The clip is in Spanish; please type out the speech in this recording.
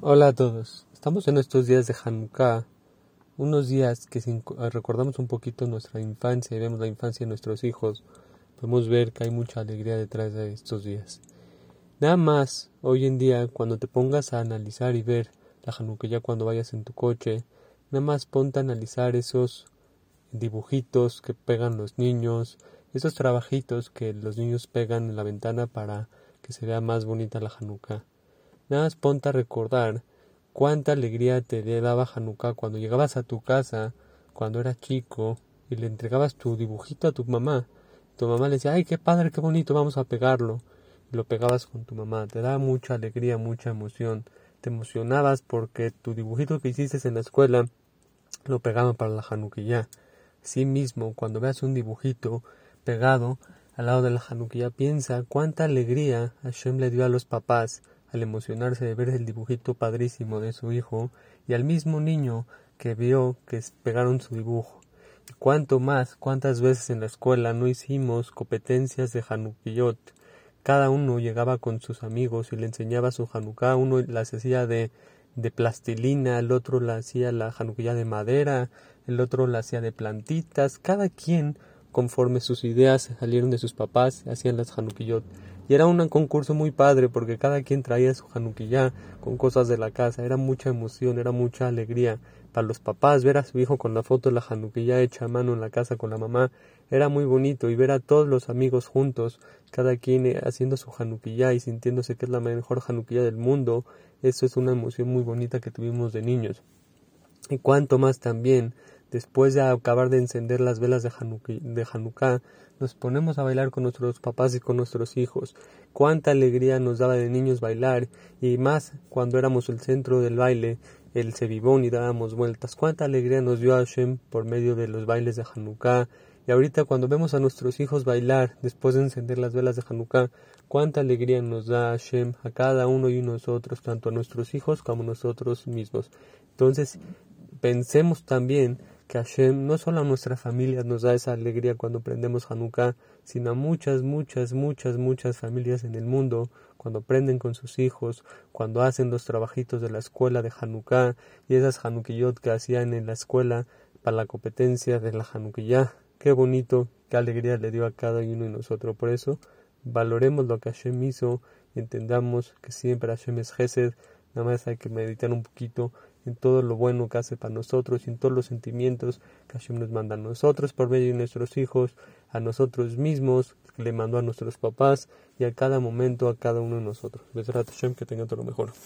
Hola a todos. Estamos en estos días de Hanukkah, unos días que recordamos un poquito nuestra infancia y vemos la infancia de nuestros hijos, podemos ver que hay mucha alegría detrás de estos días. Nada más, hoy en día, cuando te pongas a analizar y ver la Hanukkah ya cuando vayas en tu coche, nada más ponte a analizar esos dibujitos que pegan los niños, esos trabajitos que los niños pegan en la ventana para que se vea más bonita la Hanukkah. Nada más ponte a recordar cuánta alegría te daba Hanukkah cuando llegabas a tu casa, cuando eras chico, y le entregabas tu dibujito a tu mamá. Tu mamá le decía, ay, qué padre, qué bonito, vamos a pegarlo. Y lo pegabas con tu mamá. Te daba mucha alegría, mucha emoción. Te emocionabas porque tu dibujito que hiciste en la escuela lo pegaban para la Hanukkah. Sí mismo, cuando veas un dibujito pegado al lado de la Hanukkah, piensa cuánta alegría Hashem le dio a los papás al emocionarse de ver el dibujito padrísimo de su hijo y al mismo niño que vio que pegaron su dibujo. Y cuánto más, cuántas veces en la escuela no hicimos competencias de Hanukiyot. Cada uno llegaba con sus amigos y le enseñaba su Hanukkah. Uno las hacía de, de plastilina, el otro la hacía la Hanukkah de madera, el otro la hacía de plantitas. Cada quien, conforme sus ideas salieron de sus papás, hacían las Hanukiyot. Y era un concurso muy padre porque cada quien traía su januquillá con cosas de la casa. Era mucha emoción, era mucha alegría. Para los papás, ver a su hijo con la foto de la januquillá hecha a mano en la casa con la mamá era muy bonito. Y ver a todos los amigos juntos, cada quien eh, haciendo su januquillá y sintiéndose que es la mejor januquillá del mundo, eso es una emoción muy bonita que tuvimos de niños. Y cuanto más también Después de acabar de encender las velas de, Hanukkah, nos ponemos a bailar con nuestros papás y con nuestros hijos. Cuánta alegría nos daba de niños bailar, y más cuando éramos el centro del baile, el cebibón y dábamos vueltas. Cuánta alegría nos dio Hashem por medio de los bailes de Hanukkah. Y ahorita cuando vemos a nuestros hijos bailar después de encender las velas de Hanukkah, cuánta alegría nos da Hashem a cada uno y nosotros, tanto a nuestros hijos como a nosotros mismos. Entonces, pensemos también que Hashem no solo a nuestra familia nos da esa alegría cuando prendemos Hanukkah, sino a muchas, muchas, muchas, muchas familias en el mundo, cuando prenden con sus hijos, cuando hacen los trabajitos de la escuela de Hanukkah y esas Hanukkiyot que hacían en la escuela para la competencia de la Hanukkah. Qué bonito, qué alegría le dio a cada uno de nosotros. Por eso, valoremos lo que Hashem hizo y entendamos que siempre Hashem es Gesed, nada más hay que meditar un poquito en todo lo bueno que hace para nosotros en todos los sentimientos que Hashem nos manda a nosotros por medio de nuestros hijos, a nosotros mismos, que le mandó a nuestros papás y a cada momento a cada uno de nosotros. Hashem, que tenga todo lo mejor.